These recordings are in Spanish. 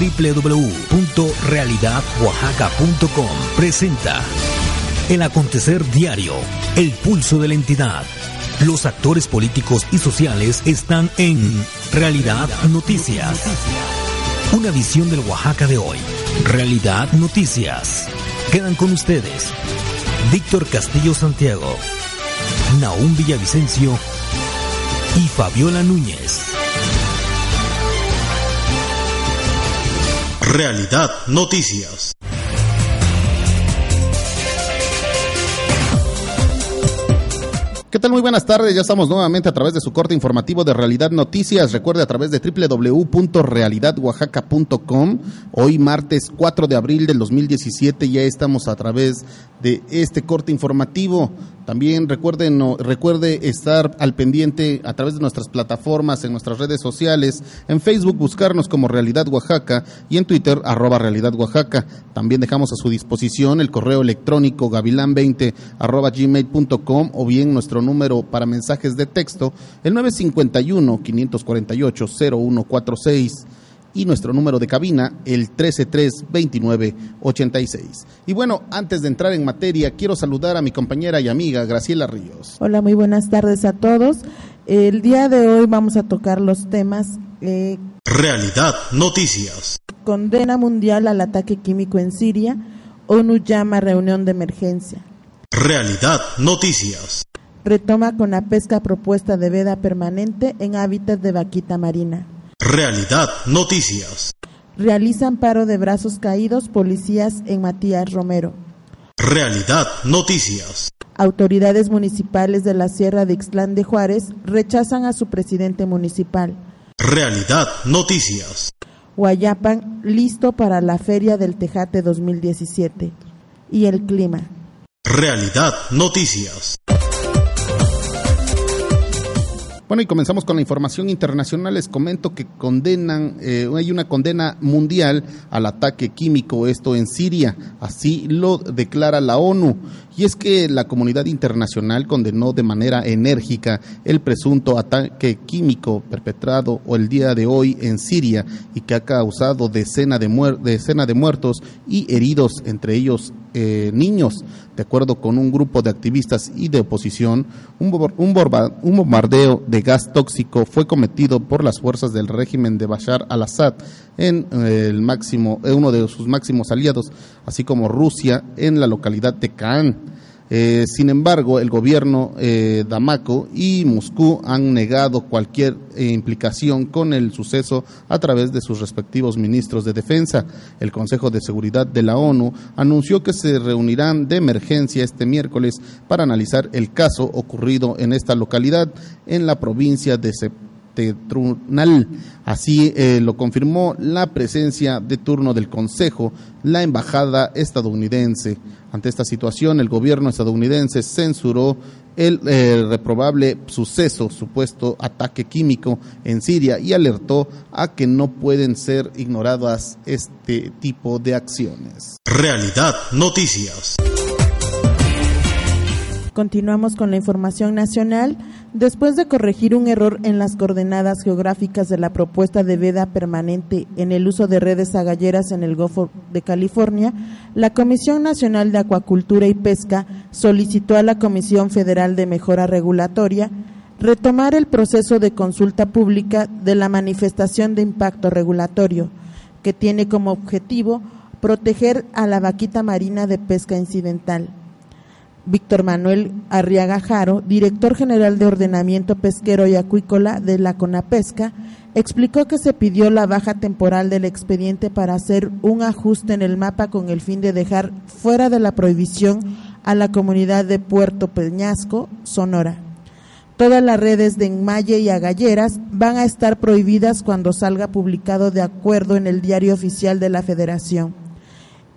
www.realidadoaxaca.com presenta el acontecer diario, el pulso de la entidad. Los actores políticos y sociales están en Realidad Noticias. Una visión del Oaxaca de hoy. Realidad Noticias. Quedan con ustedes Víctor Castillo Santiago, Naúm Villavicencio y Fabiola Núñez. Realidad Noticias. ¿Qué tal? Muy buenas tardes. Ya estamos nuevamente a través de su corte informativo de Realidad Noticias. Recuerde a través de www.realidadoaxaca.com. Hoy martes 4 de abril del 2017 ya estamos a través de este corte informativo. También recuerde, no, recuerde estar al pendiente a través de nuestras plataformas, en nuestras redes sociales, en Facebook buscarnos como Realidad Oaxaca y en Twitter arroba Realidad Oaxaca. También dejamos a su disposición el correo electrónico gavilán20 arroba gmail.com o bien nuestro número para mensajes de texto, el 951-548-0146 y nuestro número de cabina, el 133-2986. Y bueno, antes de entrar en materia, quiero saludar a mi compañera y amiga Graciela Ríos. Hola, muy buenas tardes a todos. El día de hoy vamos a tocar los temas... Eh, Realidad Noticias. Condena mundial al ataque químico en Siria. ONU llama reunión de emergencia. Realidad Noticias. Retoma con la pesca propuesta de veda permanente en hábitats de vaquita marina. Realidad Noticias. Realizan paro de brazos caídos policías en Matías Romero. Realidad Noticias. Autoridades municipales de la Sierra de Ixtlán de Juárez rechazan a su presidente municipal. Realidad Noticias. Guayapan listo para la Feria del Tejate 2017. Y el clima. Realidad Noticias. Bueno, y comenzamos con la información internacional. Les comento que condenan, eh, hay una condena mundial al ataque químico, esto en Siria. Así lo declara la ONU. Y es que la comunidad internacional condenó de manera enérgica el presunto ataque químico perpetrado el día de hoy en Siria y que ha causado decenas de, de muertos y heridos, entre ellos eh, niños. De acuerdo con un grupo de activistas y de oposición, un, un bombardeo de gas tóxico fue cometido por las fuerzas del régimen de Bashar al-Assad en eh, el máximo, uno de sus máximos aliados, así como Rusia en la localidad de Khan. Eh, sin embargo, el gobierno eh, Damaco y Moscú han negado cualquier eh, implicación con el suceso a través de sus respectivos ministros de defensa. El Consejo de Seguridad de la ONU anunció que se reunirán de emergencia este miércoles para analizar el caso ocurrido en esta localidad en la provincia de Así eh, lo confirmó la presencia de turno del Consejo, la embajada estadounidense. Ante esta situación, el gobierno estadounidense censuró el eh, reprobable suceso, supuesto ataque químico en Siria y alertó a que no pueden ser ignoradas este tipo de acciones. Realidad Noticias. Continuamos con la información nacional. Después de corregir un error en las coordenadas geográficas de la propuesta de veda permanente en el uso de redes agalleras en el Golfo de California, la Comisión Nacional de Acuacultura y Pesca solicitó a la Comisión Federal de Mejora Regulatoria retomar el proceso de consulta pública de la manifestación de impacto regulatorio, que tiene como objetivo proteger a la vaquita marina de pesca incidental Víctor Manuel Arriaga Jaro, director general de Ordenamiento Pesquero y Acuícola de la CONAPESCA, explicó que se pidió la baja temporal del expediente para hacer un ajuste en el mapa con el fin de dejar fuera de la prohibición a la comunidad de Puerto Peñasco, Sonora. Todas las redes de enmalle y agalleras van a estar prohibidas cuando salga publicado de acuerdo en el diario oficial de la Federación.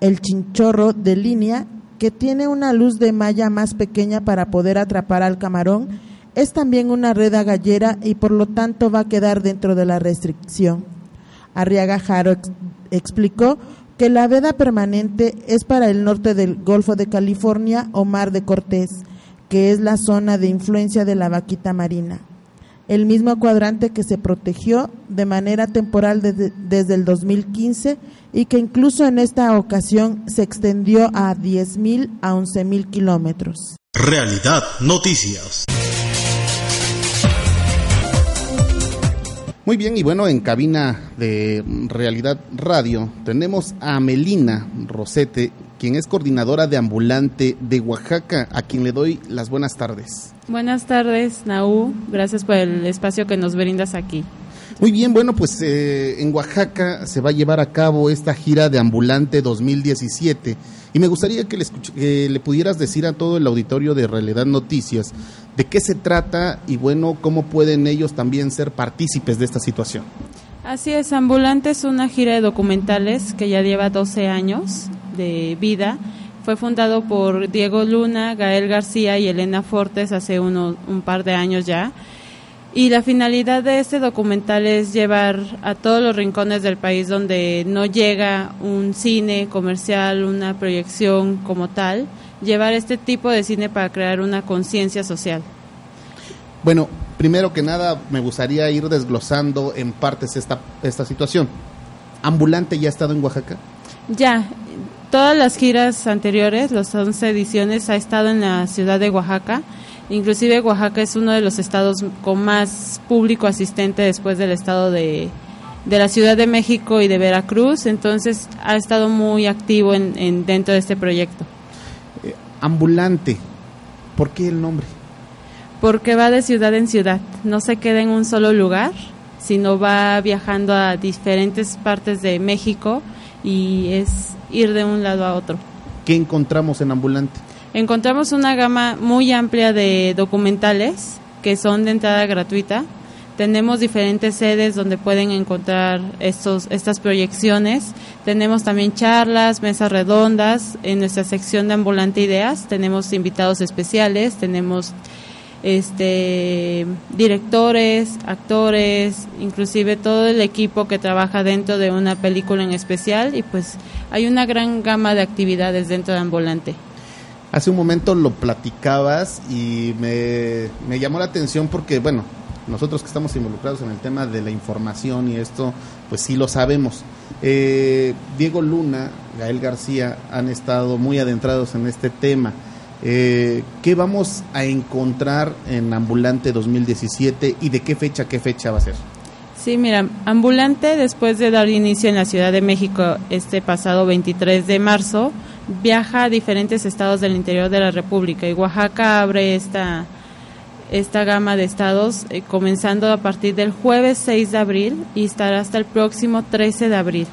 El chinchorro de línea que tiene una luz de malla más pequeña para poder atrapar al camarón, es también una red agallera y por lo tanto va a quedar dentro de la restricción. Arriaga Jaro explicó que la veda permanente es para el norte del Golfo de California o Mar de Cortés, que es la zona de influencia de la vaquita marina. El mismo cuadrante que se protegió de manera temporal desde, desde el 2015 y que incluso en esta ocasión se extendió a 10.000 a 11.000 kilómetros. Realidad Noticias. Muy bien, y bueno, en cabina de Realidad Radio tenemos a Melina Rosete, quien es coordinadora de ambulante de Oaxaca, a quien le doy las buenas tardes. Buenas tardes, Naú. Gracias por el espacio que nos brindas aquí. Muy bien, bueno, pues eh, en Oaxaca se va a llevar a cabo esta gira de ambulante 2017 y me gustaría que le, que le pudieras decir a todo el auditorio de Realidad Noticias de qué se trata y bueno, cómo pueden ellos también ser partícipes de esta situación. Así es, Ambulante es una gira de documentales que ya lleva 12 años de vida. Fue fundado por Diego Luna, Gael García y Elena Fortes hace uno, un par de años ya. Y la finalidad de este documental es llevar a todos los rincones del país donde no llega un cine comercial, una proyección como tal, llevar este tipo de cine para crear una conciencia social? Bueno, primero que nada me gustaría ir desglosando en partes esta, esta situación. ¿Ambulante ya ha estado en Oaxaca? Ya, todas las giras anteriores, las 11 ediciones, ha estado en la ciudad de Oaxaca. Inclusive Oaxaca es uno de los estados con más público asistente después del estado de, de la Ciudad de México y de Veracruz, entonces ha estado muy activo en, en dentro de este proyecto. Ambulante. ¿Por qué el nombre? Porque va de ciudad en ciudad, no se queda en un solo lugar, sino va viajando a diferentes partes de México y es ir de un lado a otro. ¿Qué encontramos en Ambulante? Encontramos una gama muy amplia de documentales que son de entrada gratuita, tenemos diferentes sedes donde pueden encontrar estos, estas proyecciones. Tenemos también charlas, mesas redondas. En nuestra sección de Ambulante Ideas tenemos invitados especiales, tenemos este directores, actores, inclusive todo el equipo que trabaja dentro de una película en especial y pues hay una gran gama de actividades dentro de Ambulante. Hace un momento lo platicabas y me, me llamó la atención porque, bueno, nosotros que estamos involucrados en el tema de la información y esto, pues sí lo sabemos. Eh, Diego Luna, Gael García han estado muy adentrados en este tema. Eh, ¿Qué vamos a encontrar en Ambulante 2017 y de qué fecha, qué fecha va a ser? Sí, mira, Ambulante, después de dar inicio en la Ciudad de México este pasado 23 de marzo, viaja a diferentes estados del interior de la República y Oaxaca abre esta esta gama de estados eh, comenzando a partir del jueves 6 de abril y estará hasta el próximo 13 de abril.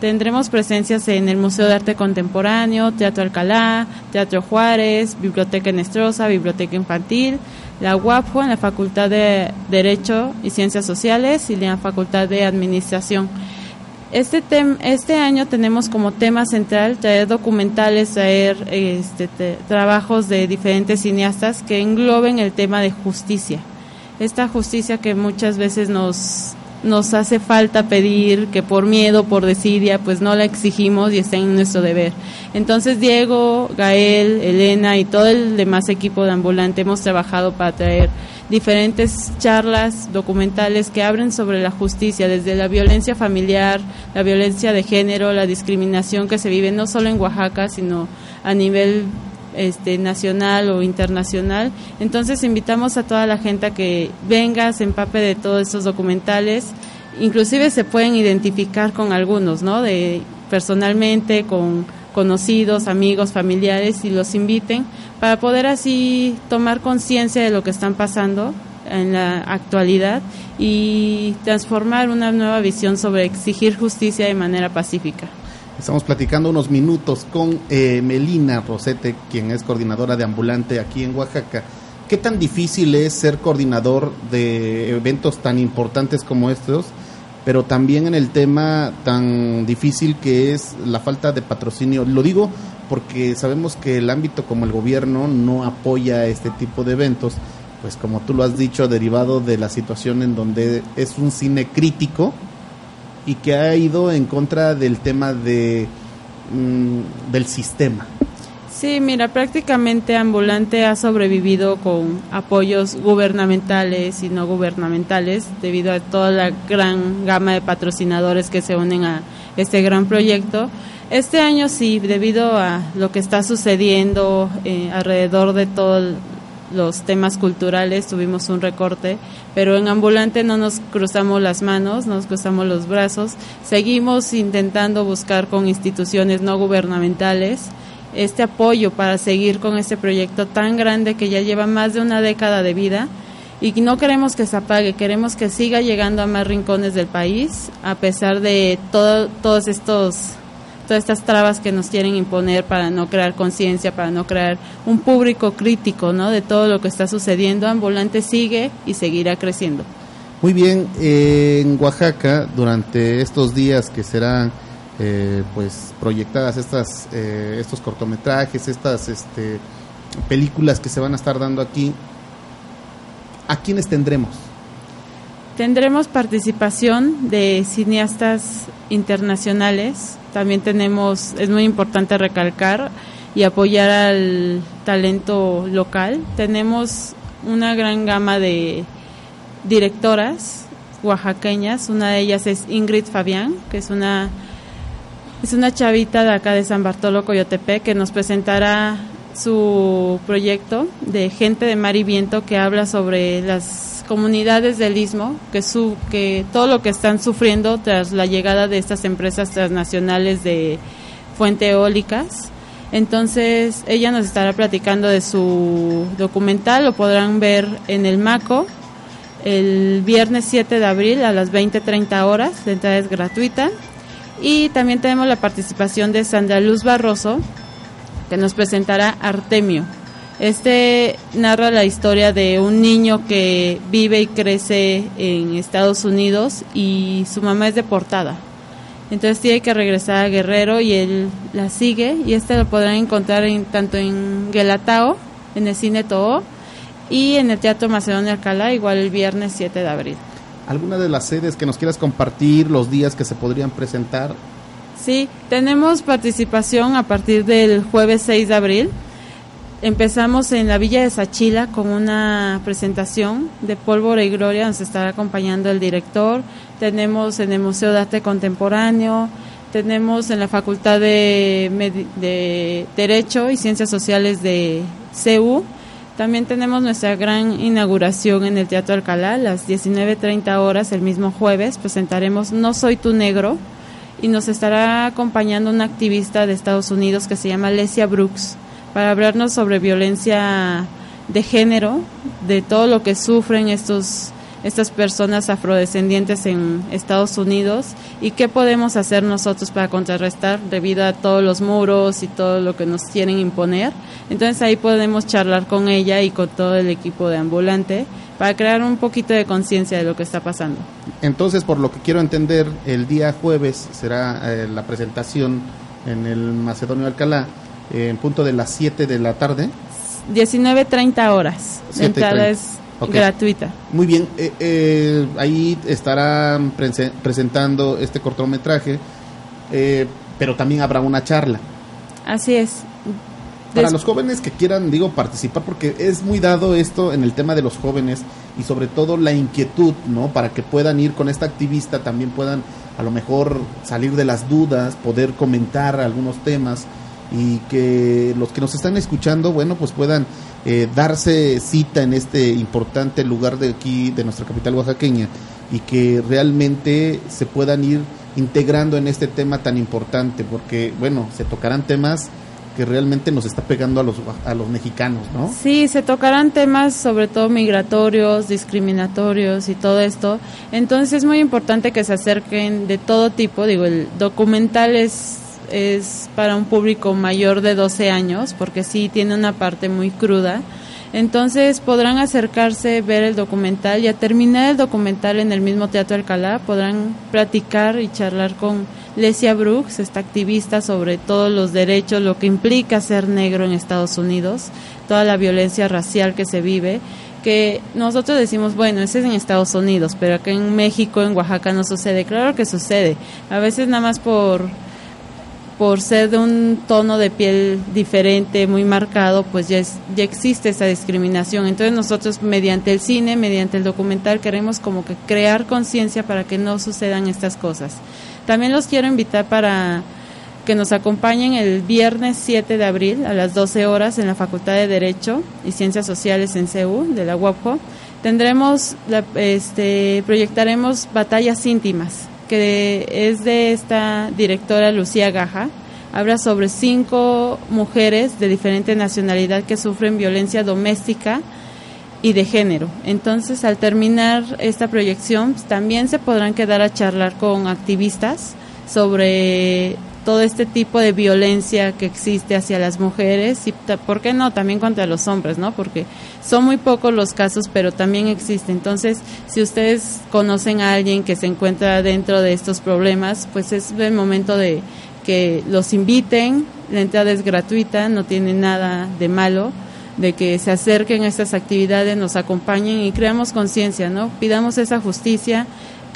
Tendremos presencias en el Museo de Arte Contemporáneo, Teatro Alcalá, Teatro Juárez, Biblioteca Nestrosa, Biblioteca Infantil, la UAPJO en la Facultad de Derecho y Ciencias Sociales y la Facultad de Administración. Este, este año tenemos como tema central traer documentales, traer este, trabajos de diferentes cineastas que engloben el tema de justicia. Esta justicia que muchas veces nos, nos hace falta pedir, que por miedo, por desidia, pues no la exigimos y está en nuestro deber. Entonces Diego, Gael, Elena y todo el demás equipo de Ambulante hemos trabajado para traer diferentes charlas documentales que abren sobre la justicia, desde la violencia familiar, la violencia de género, la discriminación que se vive no solo en Oaxaca, sino a nivel este, nacional o internacional. Entonces invitamos a toda la gente a que venga, se empape de todos estos documentales. Inclusive se pueden identificar con algunos, ¿no? De personalmente, con conocidos, amigos, familiares y los inviten para poder así tomar conciencia de lo que están pasando en la actualidad y transformar una nueva visión sobre exigir justicia de manera pacífica. Estamos platicando unos minutos con eh, Melina Rosete, quien es coordinadora de ambulante aquí en Oaxaca. ¿Qué tan difícil es ser coordinador de eventos tan importantes como estos? pero también en el tema tan difícil que es la falta de patrocinio. Lo digo porque sabemos que el ámbito como el gobierno no apoya este tipo de eventos, pues como tú lo has dicho, derivado de la situación en donde es un cine crítico y que ha ido en contra del tema de mm, del sistema. Sí, mira, prácticamente Ambulante ha sobrevivido con apoyos gubernamentales y no gubernamentales debido a toda la gran gama de patrocinadores que se unen a este gran proyecto. Este año sí, debido a lo que está sucediendo eh, alrededor de todos los temas culturales, tuvimos un recorte, pero en Ambulante no nos cruzamos las manos, nos cruzamos los brazos, seguimos intentando buscar con instituciones no gubernamentales este apoyo para seguir con este proyecto tan grande que ya lleva más de una década de vida. Y no queremos que se apague, queremos que siga llegando a más rincones del país a pesar de todo, todos estos todas estas trabas que nos quieren imponer para no crear conciencia, para no crear un público crítico ¿no? de todo lo que está sucediendo. Ambulante sigue y seguirá creciendo. Muy bien, en Oaxaca, durante estos días que serán eh, pues proyectadas estas eh, estos cortometrajes, estas este, películas que se van a estar dando aquí, ¿a quiénes tendremos? Tendremos participación de cineastas internacionales. También tenemos, es muy importante recalcar y apoyar al talento local. Tenemos una gran gama de directoras oaxaqueñas. Una de ellas es Ingrid Fabián, que es una es una chavita de acá de San Bartolo Coyotepec que nos presentará su proyecto de Gente de Mar y Viento que habla sobre las comunidades del istmo, que, su, que todo lo que están sufriendo tras la llegada de estas empresas transnacionales de fuente eólicas. Entonces ella nos estará platicando de su documental, lo podrán ver en el MACO el viernes 7 de abril a las 20.30 horas, la entrada es gratuita. Y también tenemos la participación de Sandra Luz Barroso, que nos presentará Artemio. Este narra la historia de un niño que vive y crece en Estados Unidos y su mamá es deportada. Entonces tiene que regresar a Guerrero y él la sigue y este lo podrán encontrar en, tanto en Guelatao, en el Cine Toho y en el Teatro Macedonia Alcalá, igual el viernes 7 de abril. ¿Alguna de las sedes que nos quieras compartir, los días que se podrían presentar? Sí, tenemos participación a partir del jueves 6 de abril. Empezamos en la Villa de Sachila con una presentación de Pólvora y Gloria, nos estará acompañando el director. Tenemos en el Museo de Arte Contemporáneo, tenemos en la Facultad de, de Derecho y Ciencias Sociales de CEU también tenemos nuestra gran inauguración en el Teatro Alcalá, a las 19.30 horas el mismo jueves. Presentaremos No Soy Tu Negro y nos estará acompañando una activista de Estados Unidos que se llama Lesia Brooks para hablarnos sobre violencia de género, de todo lo que sufren estos estas personas afrodescendientes en Estados Unidos y qué podemos hacer nosotros para contrarrestar debido a todos los muros y todo lo que nos quieren imponer. Entonces ahí podemos charlar con ella y con todo el equipo de ambulante para crear un poquito de conciencia de lo que está pasando. Entonces, por lo que quiero entender, el día jueves será eh, la presentación en el Macedonio Alcalá eh, en punto de las 7 de la tarde. 19.30 horas. La entrada es gratuita. Muy bien, eh, eh, ahí estarán presentando este cortometraje, eh, pero también habrá una charla. Así es. Para los jóvenes que quieran, digo, participar, porque es muy dado esto en el tema de los jóvenes y sobre todo la inquietud, ¿no? Para que puedan ir con esta activista, también puedan a lo mejor salir de las dudas, poder comentar algunos temas y que los que nos están escuchando, bueno, pues puedan eh, darse cita en este importante lugar de aquí, de nuestra capital oaxaqueña, y que realmente se puedan ir integrando en este tema tan importante, porque, bueno, se tocarán temas que realmente nos está pegando a los, a los mexicanos, ¿no? Sí, se tocarán temas sobre todo migratorios, discriminatorios y todo esto. Entonces es muy importante que se acerquen de todo tipo. Digo, el documental es es para un público mayor de 12 años, porque sí tiene una parte muy cruda. Entonces podrán acercarse, ver el documental y a terminar el documental en el mismo Teatro Alcalá podrán platicar y charlar con Lesia Brooks, esta activista sobre todos los derechos, lo que implica ser negro en Estados Unidos, toda la violencia racial que se vive, que nosotros decimos, bueno, ese es en Estados Unidos, pero acá en México, en Oaxaca no sucede. Claro que sucede. A veces nada más por por ser de un tono de piel diferente, muy marcado, pues ya, ya existe esa discriminación. Entonces nosotros mediante el cine, mediante el documental, queremos como que crear conciencia para que no sucedan estas cosas. También los quiero invitar para que nos acompañen el viernes 7 de abril a las 12 horas en la Facultad de Derecho y Ciencias Sociales en CEU de la UAPJO. Tendremos, este, proyectaremos batallas íntimas que es de esta directora Lucía Gaja. Habla sobre cinco mujeres de diferente nacionalidad que sufren violencia doméstica y de género. Entonces, al terminar esta proyección, también se podrán quedar a charlar con activistas sobre todo este tipo de violencia que existe hacia las mujeres y, ¿por qué no?, también contra los hombres, ¿no? Porque son muy pocos los casos, pero también existe. Entonces, si ustedes conocen a alguien que se encuentra dentro de estos problemas, pues es el momento de que los inviten, la entrada es gratuita, no tiene nada de malo de que se acerquen a estas actividades, nos acompañen y creamos conciencia, ¿no? Pidamos esa justicia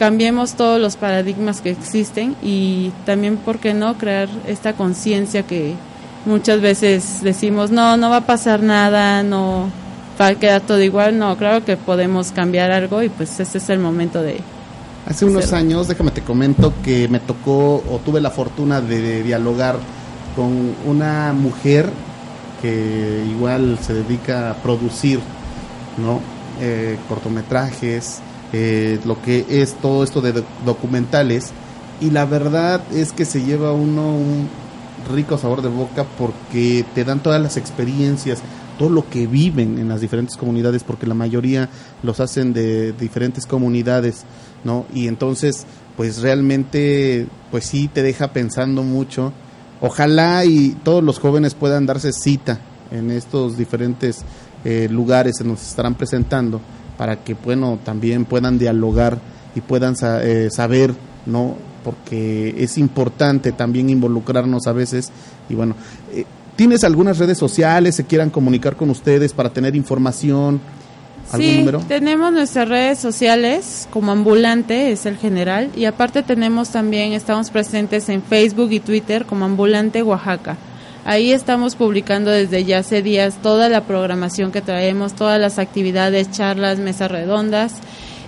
cambiemos todos los paradigmas que existen y también, ¿por qué no?, crear esta conciencia que muchas veces decimos, no, no va a pasar nada, no va a quedar todo igual. No, claro que podemos cambiar algo y pues este es el momento de... Hace unos años, déjame te comento que me tocó o tuve la fortuna de, dialogar con una mujer que igual se dedica a producir, ¿no? Eh, cortometrajes, eh, lo que es todo esto de documentales y la verdad es que se lleva uno un rico sabor de boca porque te dan todas las experiencias, todo lo que viven en las diferentes comunidades, porque la mayoría los hacen de diferentes comunidades, ¿no? Y entonces, pues realmente, pues sí te deja pensando mucho. Ojalá y todos los jóvenes puedan darse cita en estos diferentes eh, lugares en donde se estarán presentando para que bueno también puedan dialogar y puedan eh, saber no porque es importante también involucrarnos a veces y bueno eh, tienes algunas redes sociales se quieran comunicar con ustedes para tener información ¿Algún sí, tenemos nuestras redes sociales como Ambulante, es el general, y aparte tenemos también, estamos presentes en Facebook y Twitter como Ambulante Oaxaca. Ahí estamos publicando desde ya hace días toda la programación que traemos, todas las actividades, charlas, mesas redondas.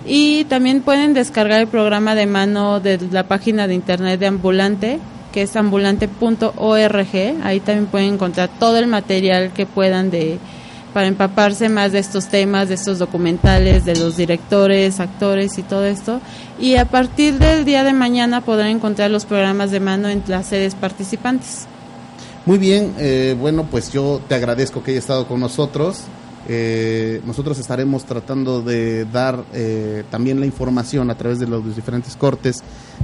Y también pueden descargar el programa de mano de la página de internet de Ambulante, que es ambulante.org. Ahí también pueden encontrar todo el material que puedan de para empaparse más de estos temas, de estos documentales, de los directores, actores y todo esto. Y a partir del día de mañana podrán encontrar los programas de mano en las sedes participantes. Muy bien, eh, bueno, pues yo te agradezco que haya estado con nosotros. Eh, nosotros estaremos tratando de dar eh, también la información a través de los diferentes cortes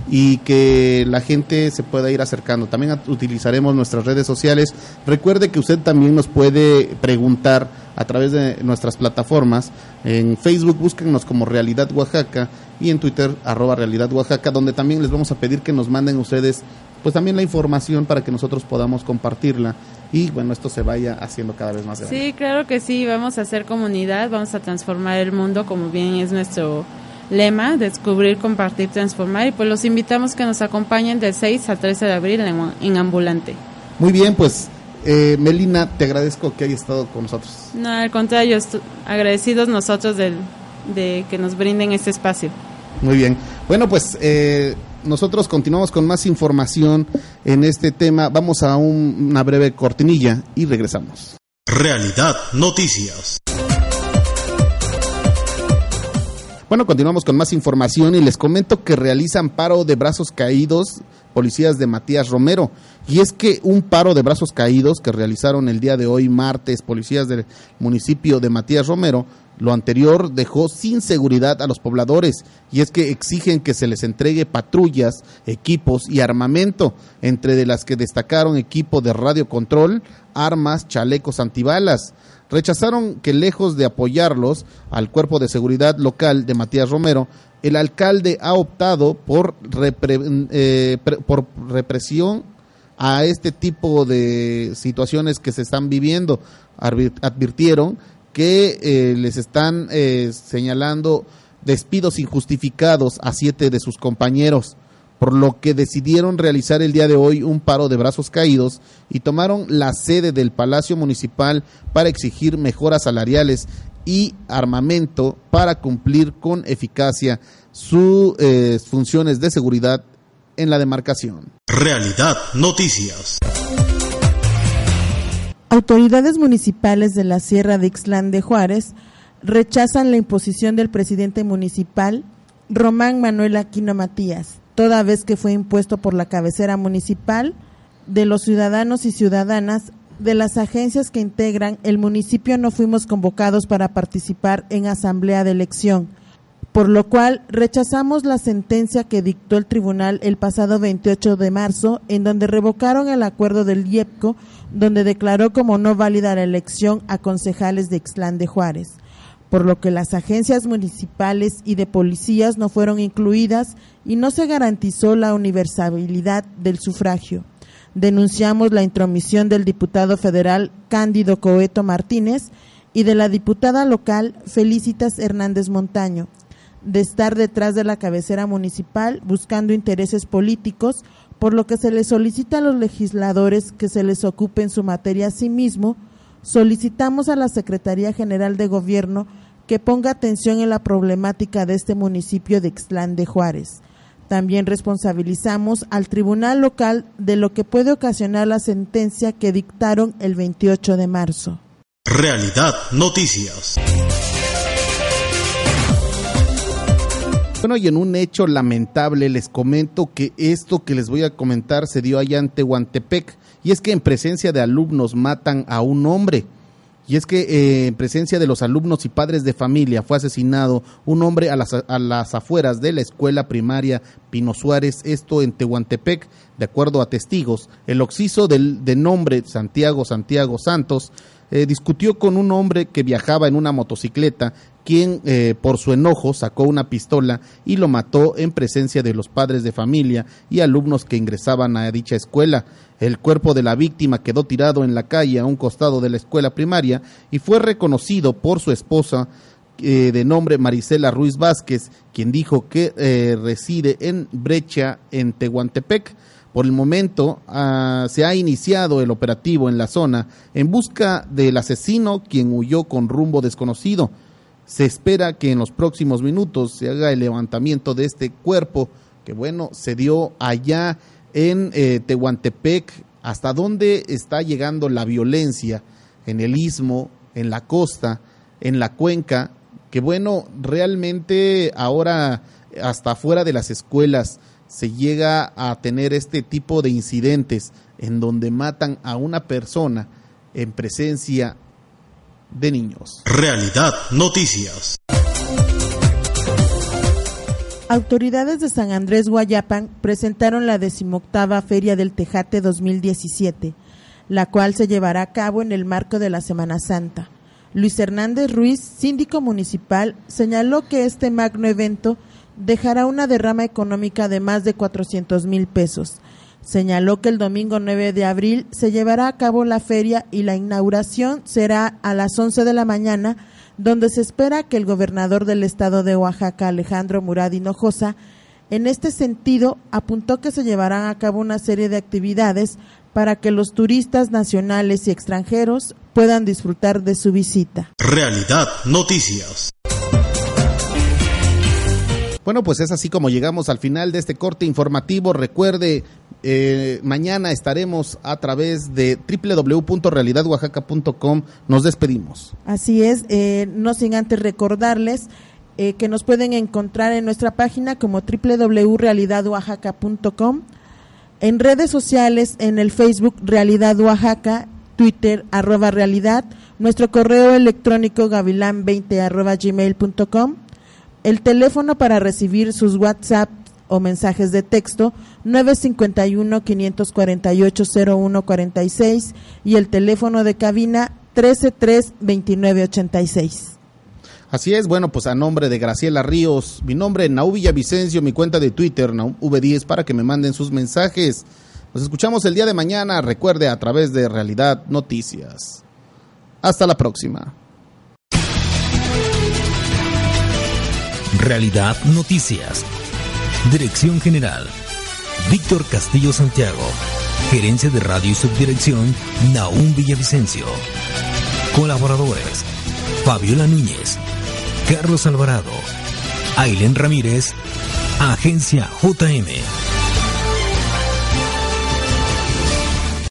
y que la gente se pueda ir acercando. También utilizaremos nuestras redes sociales. Recuerde que usted también nos puede preguntar a través de nuestras plataformas. En Facebook búsquenos como Realidad Oaxaca y en Twitter arroba Realidad Oaxaca, donde también les vamos a pedir que nos manden ustedes pues también la información para que nosotros podamos compartirla y bueno, esto se vaya haciendo cada vez más grande. Sí, claro que sí, vamos a hacer comunidad, vamos a transformar el mundo como bien es nuestro lema, descubrir, compartir, transformar y pues los invitamos que nos acompañen del 6 al 13 de abril en, Ambulante. Muy bien, pues eh, Melina, te agradezco que hayas estado con nosotros. No, al contrario, agradecidos nosotros de, de que nos brinden este espacio. Muy bien. Bueno, pues eh, nosotros continuamos con más información en este tema. Vamos a una breve cortinilla y regresamos. Realidad Noticias. Bueno, continuamos con más información y les comento que realizan paro de brazos caídos policías de Matías Romero. Y es que un paro de brazos caídos que realizaron el día de hoy, martes, policías del municipio de Matías Romero, lo anterior dejó sin seguridad a los pobladores y es que exigen que se les entregue patrullas, equipos y armamento, entre de las que destacaron equipo de radiocontrol, armas, chalecos antibalas. Rechazaron que lejos de apoyarlos al cuerpo de seguridad local de Matías Romero, el alcalde ha optado por, eh, por represión a este tipo de situaciones que se están viviendo. Advirtieron que eh, les están eh, señalando despidos injustificados a siete de sus compañeros. por lo que decidieron realizar el día de hoy un paro de brazos caídos y tomaron la sede del Palacio Municipal para exigir mejoras salariales y armamento para cumplir con eficacia sus eh, funciones de seguridad en la demarcación. Realidad Noticias. Autoridades municipales de la Sierra de Ixlán de Juárez rechazan la imposición del presidente municipal Román Manuel Aquino Matías, toda vez que fue impuesto por la cabecera municipal de los ciudadanos y ciudadanas de las agencias que integran el municipio no fuimos convocados para participar en asamblea de elección, por lo cual rechazamos la sentencia que dictó el tribunal el pasado 28 de marzo, en donde revocaron el acuerdo del IEPCO, donde declaró como no válida la elección a concejales de Ixlán de Juárez, por lo que las agencias municipales y de policías no fueron incluidas y no se garantizó la universalidad del sufragio denunciamos la intromisión del diputado federal Cándido Coeto Martínez y de la diputada local Felicitas Hernández Montaño, de estar detrás de la cabecera municipal buscando intereses políticos, por lo que se les solicita a los legisladores que se les ocupen su materia a sí mismo, solicitamos a la Secretaría General de Gobierno que ponga atención en la problemática de este municipio de Ixtlán de Juárez también responsabilizamos al tribunal local de lo que puede ocasionar la sentencia que dictaron el 28 de marzo. Realidad Noticias. Bueno, y en un hecho lamentable les comento que esto que les voy a comentar se dio allá en Tehuantepec, y es que en presencia de alumnos matan a un hombre. Y es que eh, en presencia de los alumnos y padres de familia fue asesinado un hombre a las, a las afueras de la escuela primaria Pino Suárez, esto en Tehuantepec, de acuerdo a testigos. El occiso del, de nombre Santiago Santiago Santos eh, discutió con un hombre que viajaba en una motocicleta, quien eh, por su enojo sacó una pistola y lo mató en presencia de los padres de familia y alumnos que ingresaban a dicha escuela. El cuerpo de la víctima quedó tirado en la calle a un costado de la escuela primaria y fue reconocido por su esposa eh, de nombre Marisela Ruiz Vázquez, quien dijo que eh, reside en Brecha, en Tehuantepec. Por el momento ah, se ha iniciado el operativo en la zona en busca del asesino quien huyó con rumbo desconocido. Se espera que en los próximos minutos se haga el levantamiento de este cuerpo que bueno, se dio allá en eh, Tehuantepec, hasta dónde está llegando la violencia en el istmo, en la costa, en la cuenca, que bueno, realmente ahora hasta fuera de las escuelas se llega a tener este tipo de incidentes en donde matan a una persona en presencia de niños. Realidad Noticias. Autoridades de San Andrés Guayapan presentaron la decimoctava Feria del Tejate 2017, la cual se llevará a cabo en el marco de la Semana Santa. Luis Hernández Ruiz, síndico municipal, señaló que este magno evento dejará una derrama económica de más de 400 mil pesos. Señaló que el domingo 9 de abril se llevará a cabo la feria y la inauguración será a las 11 de la mañana donde se espera que el gobernador del estado de Oaxaca, Alejandro Murad Hinojosa, en este sentido apuntó que se llevarán a cabo una serie de actividades para que los turistas nacionales y extranjeros puedan disfrutar de su visita. Realidad Noticias. Bueno, pues es así como llegamos al final de este corte informativo. Recuerde, eh, mañana estaremos a través de www.realidadoaxaca.com. Nos despedimos. Así es, eh, no sin antes recordarles eh, que nos pueden encontrar en nuestra página como www.realidadоaxaca.com, en redes sociales, en el Facebook Realidad Oaxaca, Twitter arroba realidad, nuestro correo electrónico gavilán20 arroba gmail.com el teléfono para recibir sus WhatsApp o mensajes de texto 951-548-0146 y el teléfono de cabina 133-2986. Así es, bueno, pues a nombre de Graciela Ríos, mi nombre es Nau Villavicencio, mi cuenta de Twitter, V10, para que me manden sus mensajes. Nos escuchamos el día de mañana, recuerde, a través de Realidad Noticias. Hasta la próxima. Realidad Noticias. Dirección General Víctor Castillo Santiago. Gerencia de Radio y Subdirección, Naún Villavicencio. Colaboradores, Fabiola Núñez, Carlos Alvarado, Ailen Ramírez, Agencia JM.